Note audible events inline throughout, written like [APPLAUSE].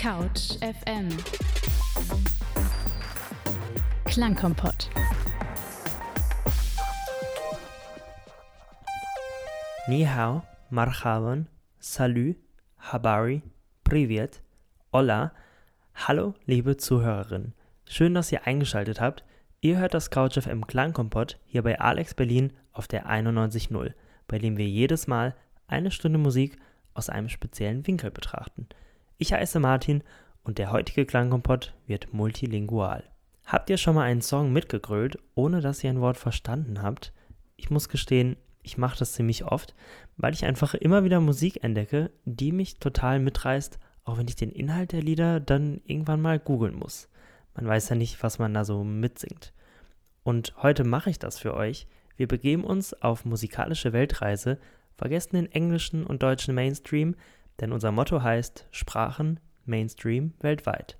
Couch FM Klangkompott Ni hao, marhaban, salut, habari, privet, hola. Hallo, liebe Zuhörerinnen. Schön, dass ihr eingeschaltet habt. Ihr hört das Couch FM Klangkompott hier bei Alex Berlin auf der 91.0, bei dem wir jedes Mal eine Stunde Musik aus einem speziellen Winkel betrachten. Ich heiße Martin und der heutige Klangkompott wird multilingual. Habt ihr schon mal einen Song mitgegrölt, ohne dass ihr ein Wort verstanden habt? Ich muss gestehen, ich mache das ziemlich oft, weil ich einfach immer wieder Musik entdecke, die mich total mitreißt, auch wenn ich den Inhalt der Lieder dann irgendwann mal googeln muss. Man weiß ja nicht, was man da so mitsingt. Und heute mache ich das für euch. Wir begeben uns auf musikalische Weltreise, vergessen den englischen und deutschen Mainstream, denn unser Motto heißt Sprachen Mainstream weltweit.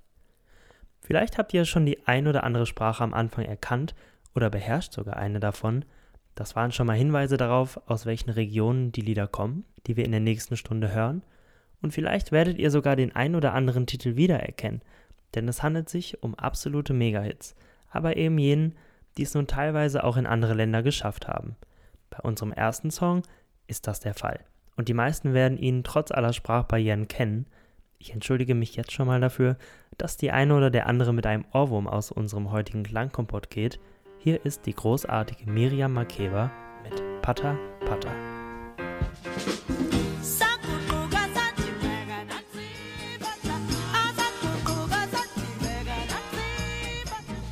Vielleicht habt ihr schon die ein oder andere Sprache am Anfang erkannt oder beherrscht sogar eine davon – das waren schon mal Hinweise darauf, aus welchen Regionen die Lieder kommen, die wir in der nächsten Stunde hören. Und vielleicht werdet ihr sogar den ein oder anderen Titel wiedererkennen, denn es handelt sich um absolute Megahits, aber eben jenen, die es nun teilweise auch in andere Länder geschafft haben. Bei unserem ersten Song ist das der Fall. Und die meisten werden ihn trotz aller Sprachbarrieren kennen. Ich entschuldige mich jetzt schon mal dafür, dass die eine oder der andere mit einem Ohrwurm aus unserem heutigen Klangkompott geht, hier ist die großartige Miriam Makeba mit Pata Pata.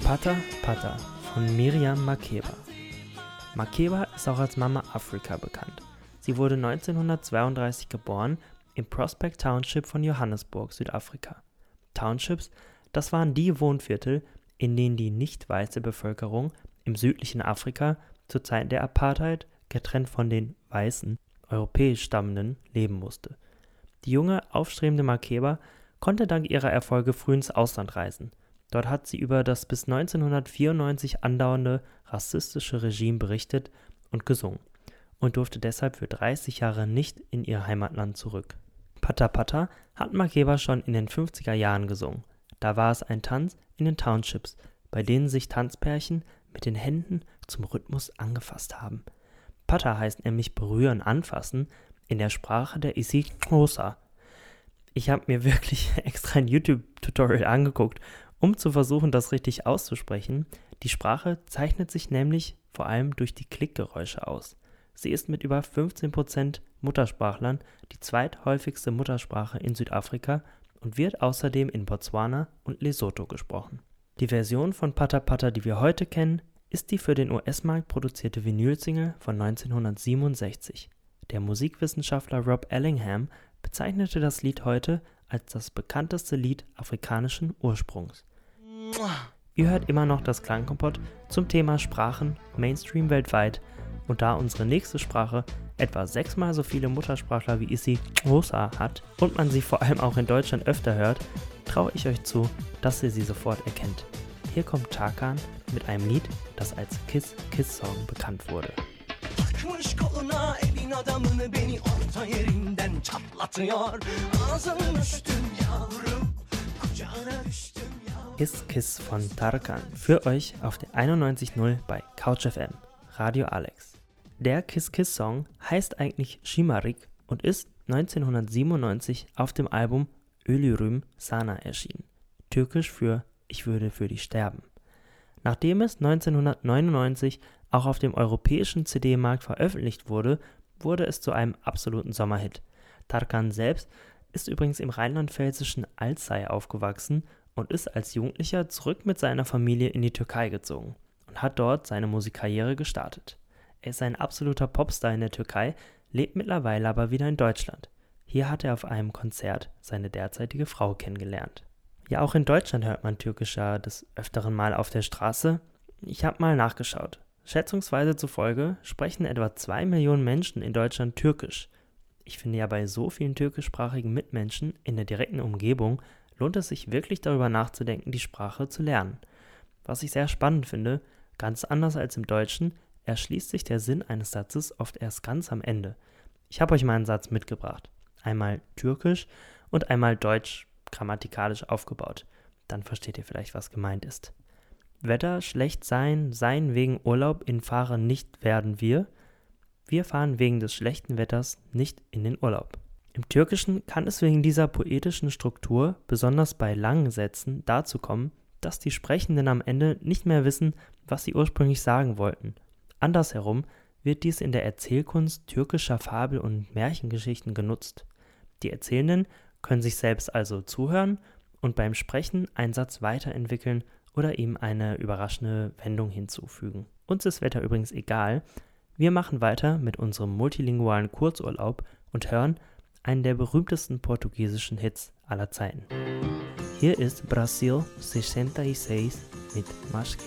Pata Pata von Miriam Makeba. Makeba ist auch als Mama Afrika bekannt. Sie wurde 1932 geboren im Prospect Township von Johannesburg, Südafrika. Townships, das waren die Wohnviertel, in denen die nicht weiße Bevölkerung im südlichen Afrika zur Zeit der Apartheid getrennt von den weißen, europäisch stammenden, leben musste. Die junge, aufstrebende Makeba konnte dank ihrer Erfolge früh ins Ausland reisen. Dort hat sie über das bis 1994 andauernde rassistische Regime berichtet und gesungen und durfte deshalb für 30 Jahre nicht in ihr Heimatland zurück. Pata Pata hat Makeba schon in den 50er Jahren gesungen. Da war es ein Tanz in den Townships, bei denen sich Tanzpärchen mit den Händen zum Rhythmus angefasst haben. Pata heißt nämlich berühren, anfassen in der Sprache der Isikhosa. Ich habe mir [LAUGHS] wirklich extra ein YouTube-Tutorial angeguckt, um zu versuchen, das richtig auszusprechen. Die Sprache zeichnet sich nämlich vor allem durch die Klickgeräusche aus. Sie ist mit über 15% Muttersprachlern die zweithäufigste Muttersprache in Südafrika und wird außerdem in Botswana und Lesotho gesprochen. Die Version von Pata Pata, die wir heute kennen, ist die für den US-Markt produzierte Vinylsingle von 1967. Der Musikwissenschaftler Rob Ellingham bezeichnete das Lied heute als das bekannteste Lied afrikanischen Ursprungs. Ihr hört immer noch das Klangkompott zum Thema Sprachen Mainstream weltweit und da unsere nächste Sprache etwa sechsmal so viele Muttersprachler wie Isi Rosa hat und man sie vor allem auch in Deutschland öfter hört, traue ich euch zu, dass ihr sie sofort erkennt. Hier kommt Tarkan mit einem Lied, das als Kiss Kiss Song bekannt wurde. Kiss Kiss von Tarkan für euch auf der 91.0 bei CouchFM, Radio Alex. Der Kiss Kiss Song heißt eigentlich Shimarik und ist 1997 auf dem Album Ölürüm Sana erschienen, türkisch für Ich würde für dich sterben. Nachdem es 1999 auch auf dem europäischen CD-Markt veröffentlicht wurde, wurde es zu einem absoluten Sommerhit. Tarkan selbst ist übrigens im rheinland-pfälzischen Alzey aufgewachsen und ist als Jugendlicher zurück mit seiner Familie in die Türkei gezogen und hat dort seine Musikkarriere gestartet. Er ist ein absoluter Popstar in der Türkei, lebt mittlerweile aber wieder in Deutschland. Hier hat er auf einem Konzert seine derzeitige Frau kennengelernt. Ja, auch in Deutschland hört man Türkischer des Öfteren mal auf der Straße. Ich habe mal nachgeschaut. Schätzungsweise zufolge sprechen etwa 2 Millionen Menschen in Deutschland Türkisch. Ich finde ja bei so vielen türkischsprachigen Mitmenschen in der direkten Umgebung lohnt es sich wirklich darüber nachzudenken, die Sprache zu lernen. Was ich sehr spannend finde, ganz anders als im Deutschen, erschließt sich der Sinn eines Satzes oft erst ganz am Ende. Ich habe euch mal einen Satz mitgebracht einmal Türkisch und einmal Deutsch grammatikalisch aufgebaut. Dann versteht ihr vielleicht, was gemeint ist. Wetter schlecht sein, sein wegen Urlaub in Fahren nicht werden wir. Wir fahren wegen des schlechten Wetters nicht in den Urlaub. Im Türkischen kann es wegen dieser poetischen Struktur, besonders bei langen Sätzen, dazu kommen, dass die Sprechenden am Ende nicht mehr wissen, was sie ursprünglich sagen wollten. Andersherum wird dies in der Erzählkunst türkischer Fabel- und Märchengeschichten genutzt. Die Erzählenden können sich selbst also zuhören und beim Sprechen einen Satz weiterentwickeln oder ihm eine überraschende Wendung hinzufügen. Uns ist Wetter übrigens egal. Wir machen weiter mit unserem multilingualen Kurzurlaub und hören einen der berühmtesten portugiesischen Hits aller Zeiten. Hier ist Brasil 66 mit Mais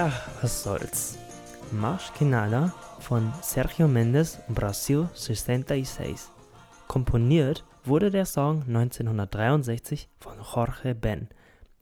Ach, was soll's. Marsch Kinala von Sergio Mendes Brasil 66. Komponiert wurde der Song 1963 von Jorge Ben.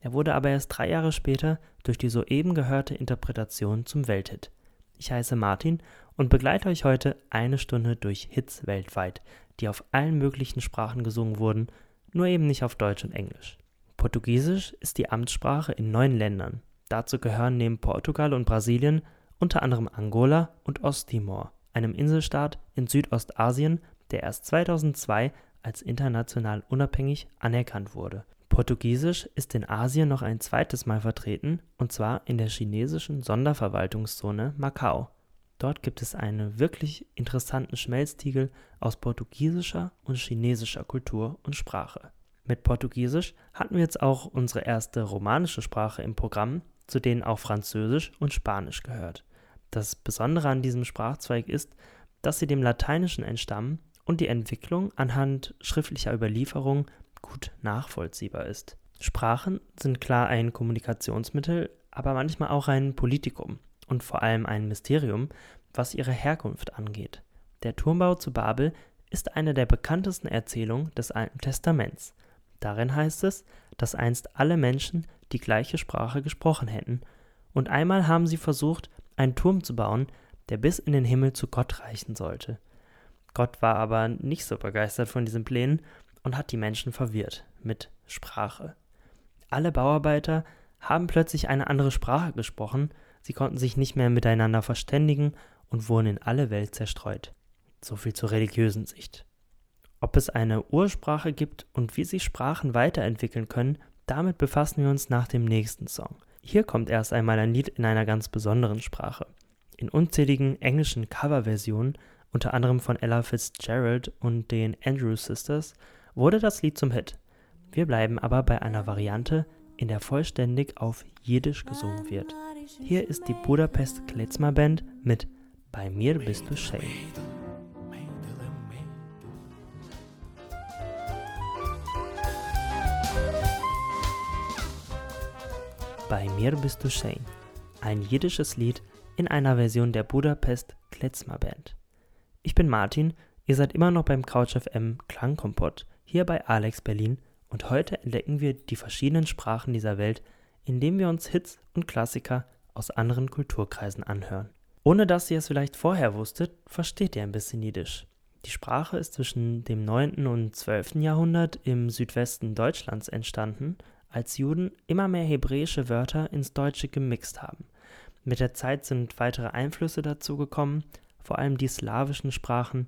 Er wurde aber erst drei Jahre später durch die soeben gehörte Interpretation zum Welthit. Ich heiße Martin und begleite euch heute eine Stunde durch Hits weltweit, die auf allen möglichen Sprachen gesungen wurden, nur eben nicht auf Deutsch und Englisch. Portugiesisch ist die Amtssprache in neun Ländern, Dazu gehören neben Portugal und Brasilien unter anderem Angola und Osttimor, einem Inselstaat in Südostasien, der erst 2002 als international unabhängig anerkannt wurde. Portugiesisch ist in Asien noch ein zweites Mal vertreten, und zwar in der chinesischen Sonderverwaltungszone Macau. Dort gibt es einen wirklich interessanten Schmelztiegel aus portugiesischer und chinesischer Kultur und Sprache. Mit Portugiesisch hatten wir jetzt auch unsere erste romanische Sprache im Programm, zu denen auch Französisch und Spanisch gehört. Das Besondere an diesem Sprachzweig ist, dass sie dem Lateinischen entstammen und die Entwicklung anhand schriftlicher Überlieferung gut nachvollziehbar ist. Sprachen sind klar ein Kommunikationsmittel, aber manchmal auch ein Politikum und vor allem ein Mysterium, was ihre Herkunft angeht. Der Turmbau zu Babel ist eine der bekanntesten Erzählungen des Alten Testaments. Darin heißt es, dass einst alle Menschen die gleiche Sprache gesprochen hätten, und einmal haben sie versucht, einen Turm zu bauen, der bis in den Himmel zu Gott reichen sollte. Gott war aber nicht so begeistert von diesen Plänen und hat die Menschen verwirrt mit Sprache. Alle Bauarbeiter haben plötzlich eine andere Sprache gesprochen, sie konnten sich nicht mehr miteinander verständigen und wurden in alle Welt zerstreut. So viel zur religiösen Sicht. Ob es eine Ursprache gibt und wie sich Sprachen weiterentwickeln können, damit befassen wir uns nach dem nächsten Song. Hier kommt erst einmal ein Lied in einer ganz besonderen Sprache. In unzähligen englischen Coverversionen, unter anderem von Ella Fitzgerald und den Andrews Sisters, wurde das Lied zum Hit. Wir bleiben aber bei einer Variante, in der vollständig auf Jiddisch gesungen wird. Hier ist die Budapest Klezmer Band mit Bei mir bist du schön. Bei mir bist du schön, ein jiddisches Lied in einer Version der Budapest Klezmer Band. Ich bin Martin, ihr seid immer noch beim CouchFM Klangkompott hier bei Alex Berlin und heute entdecken wir die verschiedenen Sprachen dieser Welt, indem wir uns Hits und Klassiker aus anderen Kulturkreisen anhören. Ohne dass ihr es vielleicht vorher wusstet, versteht ihr ein bisschen Jiddisch. Die Sprache ist zwischen dem 9. und 12. Jahrhundert im Südwesten Deutschlands entstanden als Juden immer mehr hebräische Wörter ins Deutsche gemixt haben. Mit der Zeit sind weitere Einflüsse dazugekommen, vor allem die slawischen Sprachen,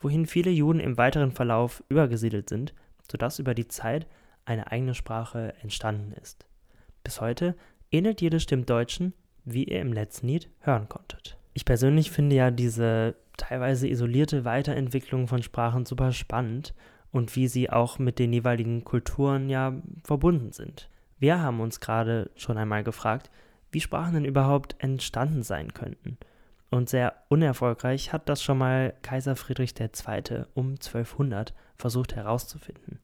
wohin viele Juden im weiteren Verlauf übergesiedelt sind, sodass über die Zeit eine eigene Sprache entstanden ist. Bis heute ähnelt Jiddisch dem Deutschen, wie ihr im letzten Lied hören konntet. Ich persönlich finde ja diese teilweise isolierte Weiterentwicklung von Sprachen super spannend und wie sie auch mit den jeweiligen Kulturen ja verbunden sind. Wir haben uns gerade schon einmal gefragt, wie Sprachen denn überhaupt entstanden sein könnten. Und sehr unerfolgreich hat das schon mal Kaiser Friedrich II. um 1200 versucht herauszufinden.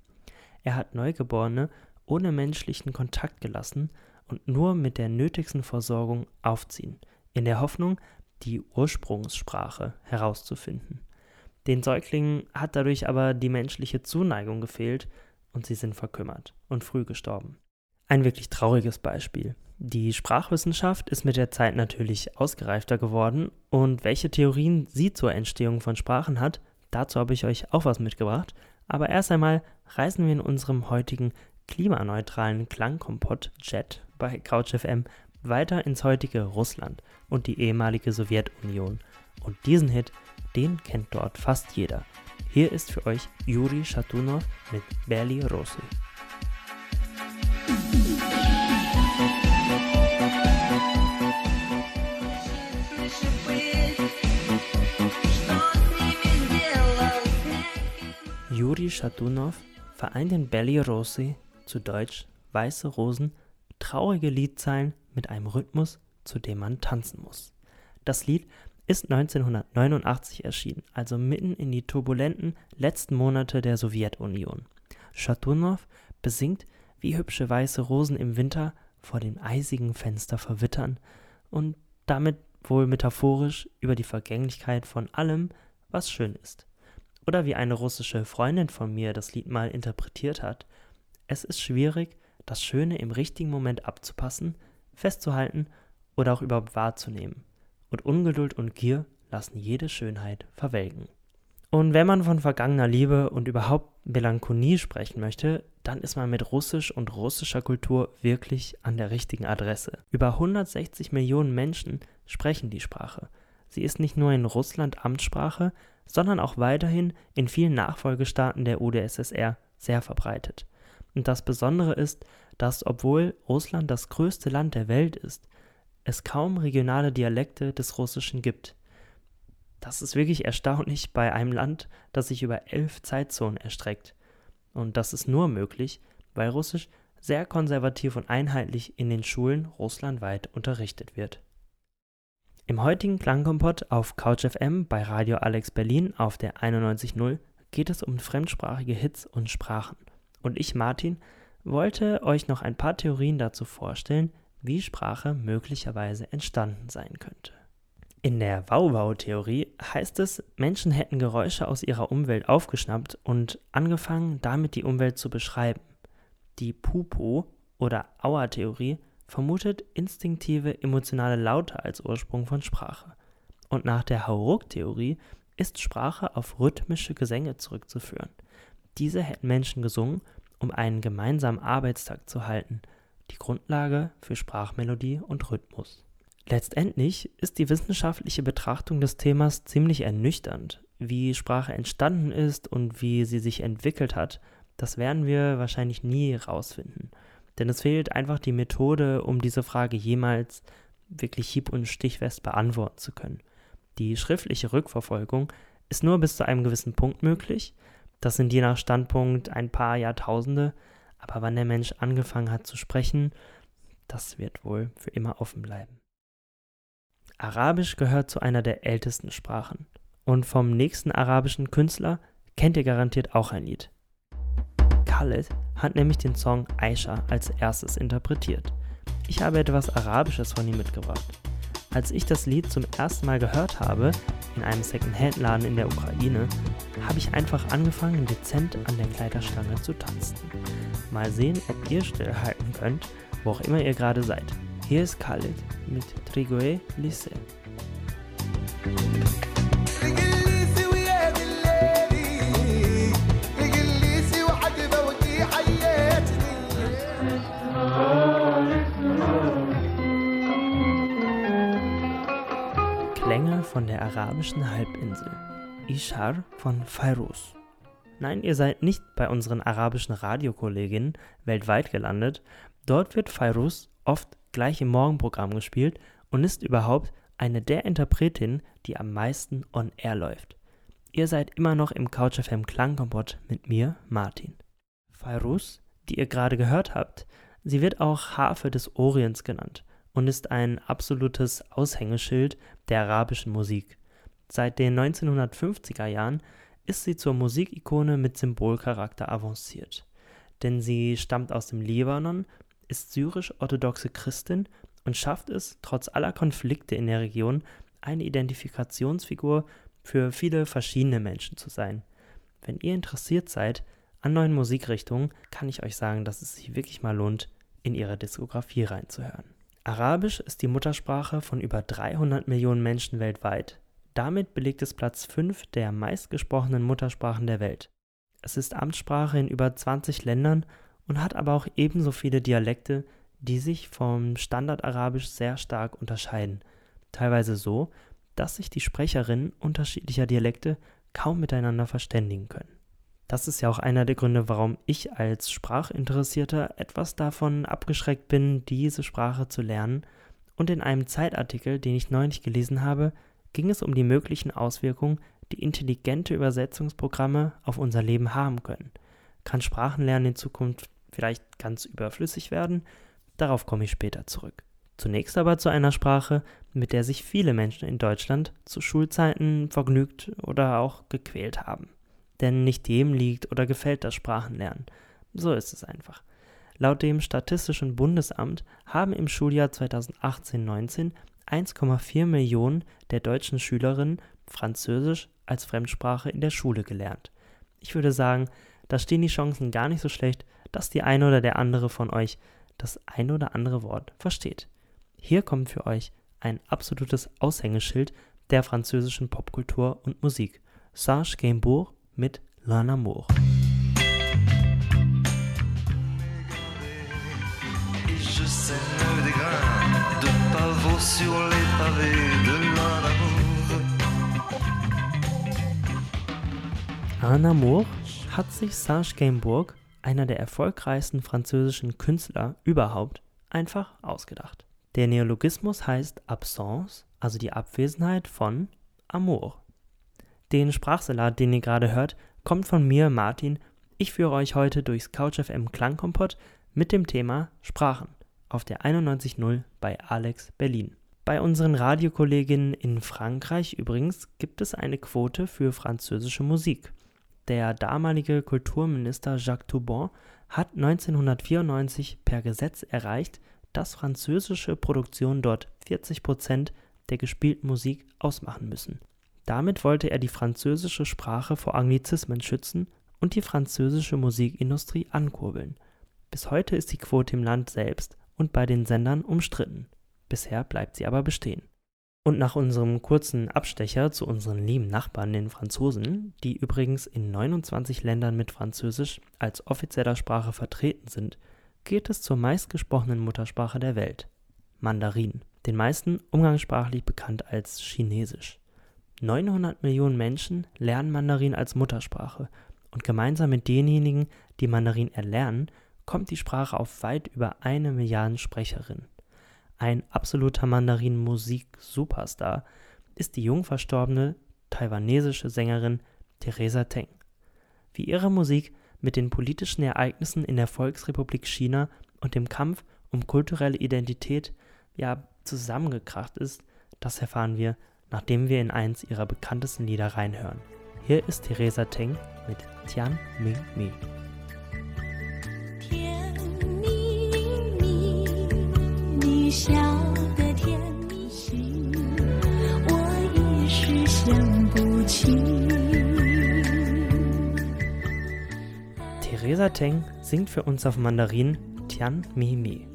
Er hat Neugeborene ohne menschlichen Kontakt gelassen und nur mit der nötigsten Versorgung aufziehen, in der Hoffnung, die Ursprungssprache herauszufinden. Den Säuglingen hat dadurch aber die menschliche Zuneigung gefehlt und sie sind verkümmert und früh gestorben. Ein wirklich trauriges Beispiel. Die Sprachwissenschaft ist mit der Zeit natürlich ausgereifter geworden und welche Theorien sie zur Entstehung von Sprachen hat, dazu habe ich euch auch was mitgebracht. Aber erst einmal reisen wir in unserem heutigen klimaneutralen Klangkompott Jet bei CouchFM weiter ins heutige Russland und die ehemalige Sowjetunion. Und diesen Hit, den kennt dort fast jeder. Hier ist für euch Juri Shatunov mit Beli Rosy. Juri Shatunov vereint in Belly Rossi, zu Deutsch Weiße Rosen, traurige Liedzeilen mit einem Rhythmus, zu dem man tanzen muss. Das Lied ist 1989 erschienen, also mitten in die turbulenten letzten Monate der Sowjetunion. Shatunov besingt, wie hübsche weiße Rosen im Winter vor dem eisigen Fenster verwittern und damit wohl metaphorisch über die Vergänglichkeit von allem, was schön ist. Oder wie eine russische Freundin von mir das Lied mal interpretiert hat, es ist schwierig, das Schöne im richtigen Moment abzupassen, festzuhalten oder auch überhaupt wahrzunehmen. Und Ungeduld und Gier lassen jede Schönheit verwelken. Und wenn man von vergangener Liebe und überhaupt Melancholie sprechen möchte, dann ist man mit Russisch und russischer Kultur wirklich an der richtigen Adresse. Über 160 Millionen Menschen sprechen die Sprache. Sie ist nicht nur in Russland Amtssprache, sondern auch weiterhin in vielen Nachfolgestaaten der UdSSR sehr verbreitet. Und das Besondere ist, dass obwohl Russland das größte Land der Welt ist, es kaum regionale Dialekte des Russischen gibt. Das ist wirklich erstaunlich [LAUGHS] bei einem Land, das sich über elf Zeitzonen erstreckt. Und das ist nur möglich, weil Russisch sehr konservativ und einheitlich in den Schulen russlandweit unterrichtet wird. Im heutigen Klangkompott auf CouchFM bei Radio Alex Berlin auf der 91.0 geht es um fremdsprachige Hits und Sprachen. Und ich, Martin, wollte euch noch ein paar Theorien dazu vorstellen, wie Sprache möglicherweise entstanden sein könnte. In der Wow-Wow-Theorie heißt es, Menschen hätten Geräusche aus ihrer Umwelt aufgeschnappt und angefangen, damit die Umwelt zu beschreiben. Die Pupo- oder Auer-Theorie vermutet instinktive emotionale Laute als Ursprung von Sprache. Und nach der Hauruck-Theorie ist Sprache auf rhythmische Gesänge zurückzuführen. Diese hätten Menschen gesungen, um einen gemeinsamen Arbeitstag zu halten, die Grundlage für Sprachmelodie und Rhythmus. Letztendlich ist die wissenschaftliche Betrachtung des Themas ziemlich ernüchternd. Wie Sprache entstanden ist und wie sie sich entwickelt hat, das werden wir wahrscheinlich nie herausfinden. Denn es fehlt einfach die Methode, um diese Frage jemals wirklich hieb- und stichfest beantworten zu können. Die schriftliche Rückverfolgung ist nur bis zu einem gewissen Punkt möglich. Das sind je nach Standpunkt ein paar Jahrtausende. Aber wann der Mensch angefangen hat zu sprechen, das wird wohl für immer offen bleiben. Arabisch gehört zu einer der ältesten Sprachen. Und vom nächsten arabischen Künstler kennt ihr garantiert auch ein Lied. Khaled hat nämlich den Song Aisha als erstes interpretiert. Ich habe etwas Arabisches von ihm mitgebracht. Als ich das Lied zum ersten Mal gehört habe, in einem Second-Hand-Laden in der Ukraine, habe ich einfach angefangen, dezent an der Kleiderstange zu tanzen. Mal sehen, ob ihr stillhalten könnt, wo auch immer ihr gerade seid. Hier ist Khaled mit Trigoe Lycée. Arabischen Halbinsel. Ishar von Fairuz. Nein, ihr seid nicht bei unseren arabischen Radiokolleginnen weltweit gelandet. Dort wird Fairuz oft gleich im Morgenprogramm gespielt und ist überhaupt eine der Interpretinnen, die am meisten on air läuft. Ihr seid immer noch im CouchFM Klangkompott mit mir, Martin. Fairuz, die ihr gerade gehört habt, sie wird auch Harfe des Orients genannt und ist ein absolutes Aushängeschild der arabischen Musik. Seit den 1950er Jahren ist sie zur Musikikone mit Symbolcharakter avanciert. Denn sie stammt aus dem Libanon, ist syrisch-orthodoxe Christin und schafft es, trotz aller Konflikte in der Region, eine Identifikationsfigur für viele verschiedene Menschen zu sein. Wenn ihr interessiert seid an neuen Musikrichtungen kann ich euch sagen, dass es sich wirklich mal lohnt, in ihre Diskografie reinzuhören. Arabisch ist die Muttersprache von über 300 Millionen Menschen weltweit. Damit belegt es Platz 5 der meistgesprochenen Muttersprachen der Welt. Es ist Amtssprache in über 20 Ländern und hat aber auch ebenso viele Dialekte, die sich vom Standardarabisch sehr stark unterscheiden. Teilweise so, dass sich die Sprecherinnen unterschiedlicher Dialekte kaum miteinander verständigen können. Das ist ja auch einer der Gründe, warum ich als Sprachinteressierter etwas davon abgeschreckt bin, diese Sprache zu lernen. Und in einem Zeitartikel, den ich neulich gelesen habe, ging es um die möglichen Auswirkungen, die intelligente Übersetzungsprogramme auf unser Leben haben können. Kann Sprachenlernen in Zukunft vielleicht ganz überflüssig werden? Darauf komme ich später zurück. Zunächst aber zu einer Sprache, mit der sich viele Menschen in Deutschland zu Schulzeiten vergnügt oder auch gequält haben. Denn nicht jedem liegt oder gefällt das Sprachenlernen. So ist es einfach. Laut dem Statistischen Bundesamt haben im Schuljahr 2018-19 1,4 Millionen der deutschen Schülerinnen Französisch als Fremdsprache in der Schule gelernt. Ich würde sagen, da stehen die Chancen gar nicht so schlecht, dass die eine oder der andere von euch das ein oder andere Wort versteht. Hier kommt für euch ein absolutes Aushängeschild der französischen Popkultur und Musik. Serge Gainsbourg mit L'Amour. Un Amour hat sich Serge Gainsbourg, einer der erfolgreichsten französischen Künstler überhaupt, einfach ausgedacht. Der Neologismus heißt Absence, also die Abwesenheit von Amour. Den Sprachsalat, den ihr gerade hört, kommt von mir, Martin. Ich führe euch heute durchs CouchFM Klangkompott mit dem Thema Sprachen auf der 91.0 bei Alex Berlin. Bei unseren Radiokolleginnen in Frankreich übrigens gibt es eine Quote für französische Musik. Der damalige Kulturminister Jacques Toubon hat 1994 per Gesetz erreicht, dass französische Produktionen dort 40 Prozent der gespielten Musik ausmachen müssen. Damit wollte er die französische Sprache vor Anglizismen schützen und die französische Musikindustrie ankurbeln. Bis heute ist die Quote im Land selbst und bei den Sendern umstritten. Bisher bleibt sie aber bestehen. Und nach unserem kurzen Abstecher zu unseren lieben Nachbarn, den Franzosen, die übrigens in 29 Ländern mit Französisch als offizieller Sprache vertreten sind, geht es zur meistgesprochenen Muttersprache der Welt, Mandarin, den meisten umgangssprachlich bekannt als Chinesisch. 900 Millionen Menschen lernen Mandarin als Muttersprache und gemeinsam mit denjenigen, die Mandarin erlernen, kommt die Sprache auf weit über eine Milliarde Sprecherinnen. Ein absoluter Mandarin-Musik-Superstar ist die jung verstorbene taiwanesische Sängerin Theresa Teng. Wie ihre Musik mit den politischen Ereignissen in der Volksrepublik China und dem Kampf um kulturelle Identität ja zusammengekracht ist, das erfahren wir nachdem wir in eins ihrer bekanntesten Lieder reinhören. Hier ist Theresa Teng mit Tian Ming Mi. Theresa Teng singt für uns auf Mandarin Tian Mi Mi.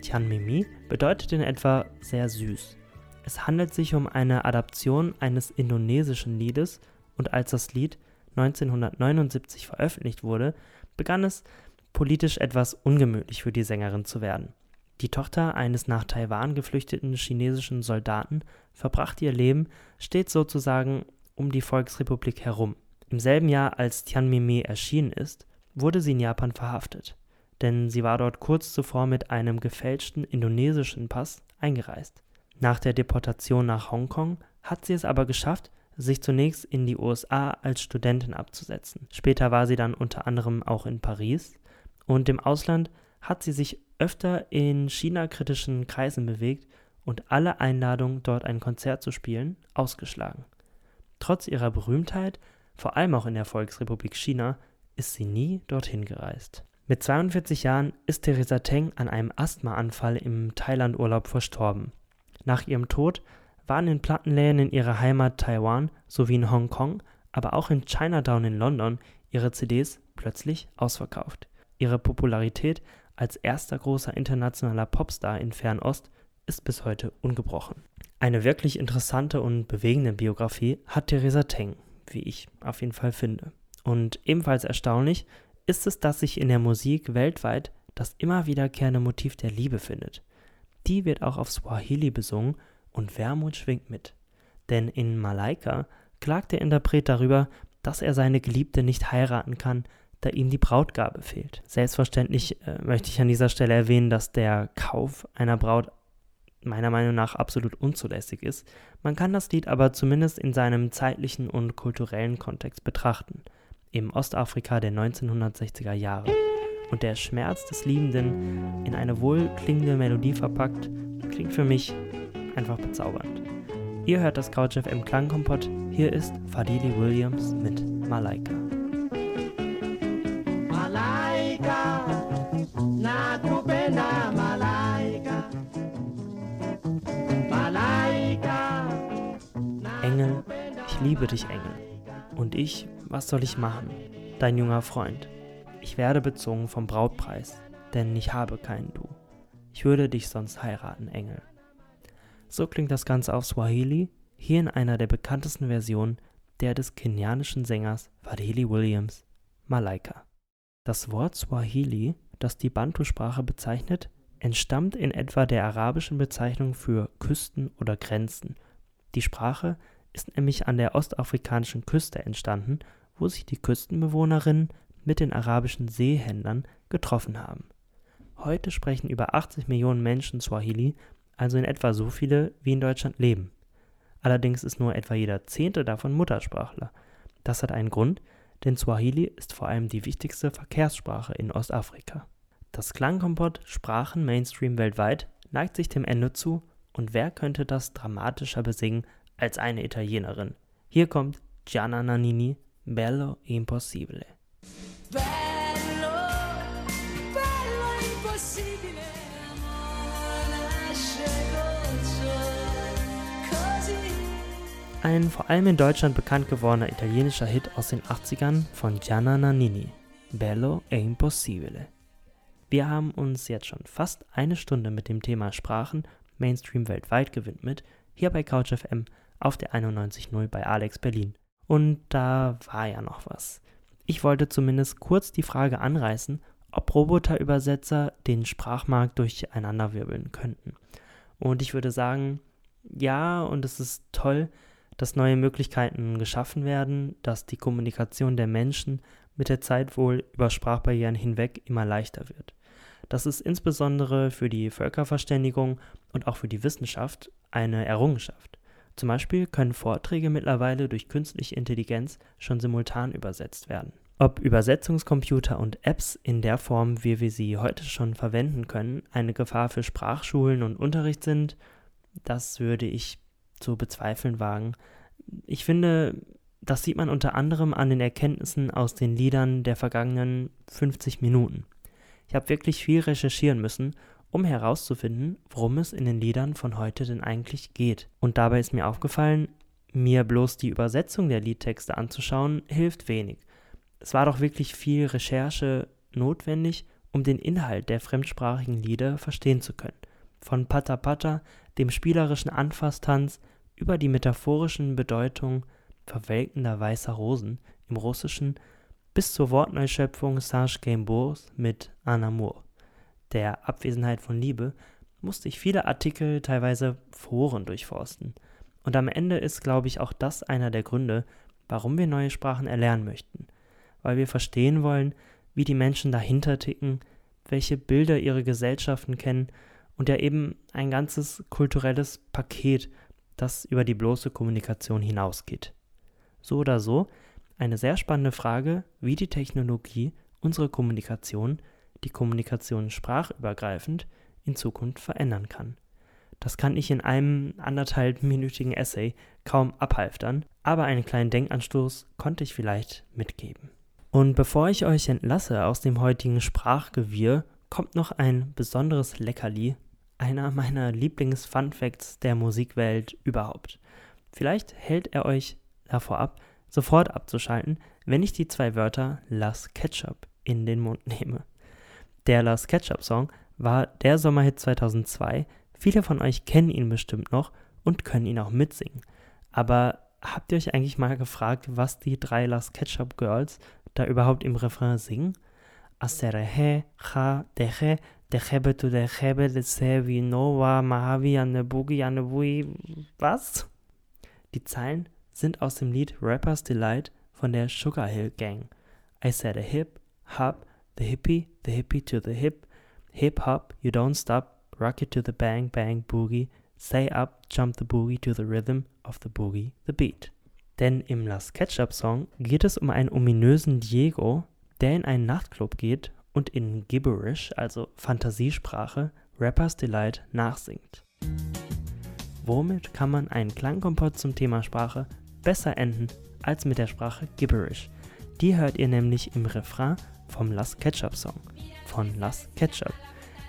Tian Mi Mi bedeutet in etwa sehr süß. Es handelt sich um eine Adaption eines indonesischen Liedes und als das Lied 1979 veröffentlicht wurde, begann es politisch etwas ungemütlich für die Sängerin zu werden. Die Tochter eines nach Taiwan geflüchteten chinesischen Soldaten verbrachte ihr Leben stets sozusagen um die Volksrepublik herum. Im selben Jahr, als Tianmimi erschienen ist, wurde sie in Japan verhaftet, denn sie war dort kurz zuvor mit einem gefälschten indonesischen Pass eingereist. Nach der Deportation nach Hongkong hat sie es aber geschafft, sich zunächst in die USA als Studentin abzusetzen. Später war sie dann unter anderem auch in Paris und im Ausland hat sie sich öfter in China-kritischen Kreisen bewegt und alle Einladungen, dort ein Konzert zu spielen, ausgeschlagen. Trotz ihrer Berühmtheit, vor allem auch in der Volksrepublik China, ist sie nie dorthin gereist. Mit 42 Jahren ist Theresa Teng an einem Asthmaanfall im Thailand-Urlaub verstorben. Nach ihrem Tod waren in Plattenläden in ihrer Heimat Taiwan sowie in Hongkong, aber auch in Chinatown in London ihre CDs plötzlich ausverkauft. Ihre Popularität als erster großer internationaler Popstar in Fernost ist bis heute ungebrochen. Eine wirklich interessante und bewegende Biografie hat Theresa Teng, wie ich auf jeden Fall finde. Und ebenfalls erstaunlich ist es, dass sich in der Musik weltweit das immer wiederkehrende Motiv der Liebe findet. Die wird auch auf Swahili besungen und Wermut schwingt mit. Denn in Malaika klagt der Interpret darüber, dass er seine Geliebte nicht heiraten kann, da ihm die Brautgabe fehlt. Selbstverständlich äh, möchte ich an dieser Stelle erwähnen, dass der Kauf einer Braut meiner Meinung nach absolut unzulässig ist. Man kann das Lied aber zumindest in seinem zeitlichen und kulturellen Kontext betrachten, im Ostafrika der 1960er Jahre. Und der Schmerz des Liebenden in eine wohlklingende Melodie verpackt, klingt für mich einfach bezaubernd. Ihr hört das Couch FM Klangkompott. Hier ist Fadili Williams mit Malaika. Malaika, nakupenda Malaika. Malaika. Engel, ich liebe dich, Engel. Und ich, was soll ich machen? Dein junger Freund. Ich werde bezogen vom Brautpreis, denn ich habe keinen Du. Ich würde dich sonst heiraten, Engel. So klingt das Ganze auf Swahili, hier in einer der bekanntesten Versionen, der des kenianischen Sängers Fadhili Williams, Malaika. Das Wort Swahili, das die Bantu-Sprache bezeichnet, entstammt in etwa der arabischen Bezeichnung für Küsten oder Grenzen. Die Sprache ist nämlich an der ostafrikanischen Küste entstanden, wo sich die Küstenbewohnerinnen mit den arabischen Seehändlern getroffen haben. Heute sprechen über 80 Millionen Menschen Swahili also in etwa so viele, wie in Deutschland leben. Allerdings ist nur etwa jeder Zehnte davon Muttersprachler. Das hat einen Grund, denn Swahili ist vor allem die wichtigste Verkehrssprache in Ostafrika. Das Klangkompott Sprachen Mainstream weltweit neigt sich dem Ende zu und wer könnte das dramatischer besingen als eine Italienerin? Hier kommt Gianna Nannini, Bello Impossibile. Bello, Ein vor allem in Deutschland bekannt gewordener italienischer Hit aus den 80ern von Gianna Nannini, Bello e Impossibile. Wir haben uns jetzt schon fast eine Stunde mit dem Thema Sprachen Mainstream weltweit gewidmet, hier bei CouchFM auf der 91.0 bei Alex Berlin. Und da war ja noch was. Ich wollte zumindest kurz die Frage anreißen, ob Roboterübersetzer den Sprachmarkt durcheinanderwirbeln könnten. Und ich würde sagen, ja, und es ist toll, dass neue Möglichkeiten geschaffen werden, dass die Kommunikation der Menschen mit der Zeit wohl über Sprachbarrieren hinweg immer leichter wird. Das ist insbesondere für die Völkerverständigung und auch für die Wissenschaft eine Errungenschaft. Zum Beispiel können Vorträge mittlerweile durch künstliche Intelligenz schon simultan übersetzt werden. Ob Übersetzungscomputer und Apps in der Form, wie wir sie heute schon verwenden können, eine Gefahr für Sprachschulen und Unterricht sind, das würde ich zu bezweifeln wagen. Ich finde, das sieht man unter anderem an den Erkenntnissen aus den Liedern der vergangenen 50 Minuten. Ich habe wirklich viel recherchieren müssen, um herauszufinden, worum es in den Liedern von heute denn eigentlich geht. Und dabei ist mir aufgefallen, mir bloß die Übersetzung der Liedtexte anzuschauen, hilft wenig. Es war doch wirklich viel Recherche notwendig, um den Inhalt der fremdsprachigen Lieder verstehen zu können. Von Pata Pata dem spielerischen Anfasstanz über die metaphorischen Bedeutung verwelkender weißer Rosen im Russischen bis zur Wortneuschöpfung Serge Gainsbourgs mit Amour, der Abwesenheit von Liebe, musste ich viele Artikel, teilweise Foren durchforsten. Und am Ende ist, glaube ich, auch das einer der Gründe, warum wir neue Sprachen erlernen möchten. Weil wir verstehen wollen, wie die Menschen dahinter ticken, welche Bilder ihre Gesellschaften kennen und ja eben ein ganzes kulturelles Paket, das über die bloße Kommunikation hinausgeht. So oder so, eine sehr spannende Frage, wie die Technologie unsere Kommunikation, die Kommunikation sprachübergreifend, in Zukunft verändern kann. Das kann ich in einem anderthalbminütigen Essay kaum abhalftern, aber einen kleinen Denkanstoß konnte ich vielleicht mitgeben. Und bevor ich euch entlasse aus dem heutigen Sprachgewirr, kommt noch ein besonderes Leckerli einer meiner Lieblings-Fun-Facts der Musikwelt überhaupt. Vielleicht hält er euch davor ab, sofort abzuschalten, wenn ich die zwei Wörter Las Ketchup in den Mund [LAUGHS] nehme. Der Las Ketchup Song war der Sommerhit 2002. Viele von euch kennen ihn bestimmt noch und können ihn auch mitsingen. Aber habt ihr euch eigentlich mal gefragt, was die drei Las Ketchup Girls da überhaupt im Refrain singen? Aserehe, cha, deche, dechebe tu dechebe, desevi, nova, mahavi, ane bugi, ane bui, was? Die Zeilen sind aus dem Lied Rapper's Delight von der Sugar Hill Gang. I said a hip, hop, the hippie, the hippie to the hip, hip hop, you don't stop, rock it to the bang bang boogie, say up, jump the boogie to the rhythm of the boogie, the beat. Denn im Last Ketchup Song geht es um einen ominösen Diego, der in einen Nachtclub geht und in Gibberish, also Fantasiesprache, Rappers Delight nachsingt. Womit kann man einen Klangkompott zum Thema Sprache besser enden als mit der Sprache Gibberish? Die hört ihr nämlich im Refrain vom Las Ketchup Song von Las Ketchup,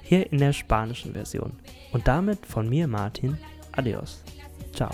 hier in der spanischen Version. Und damit von mir, Martin, adios. Ciao.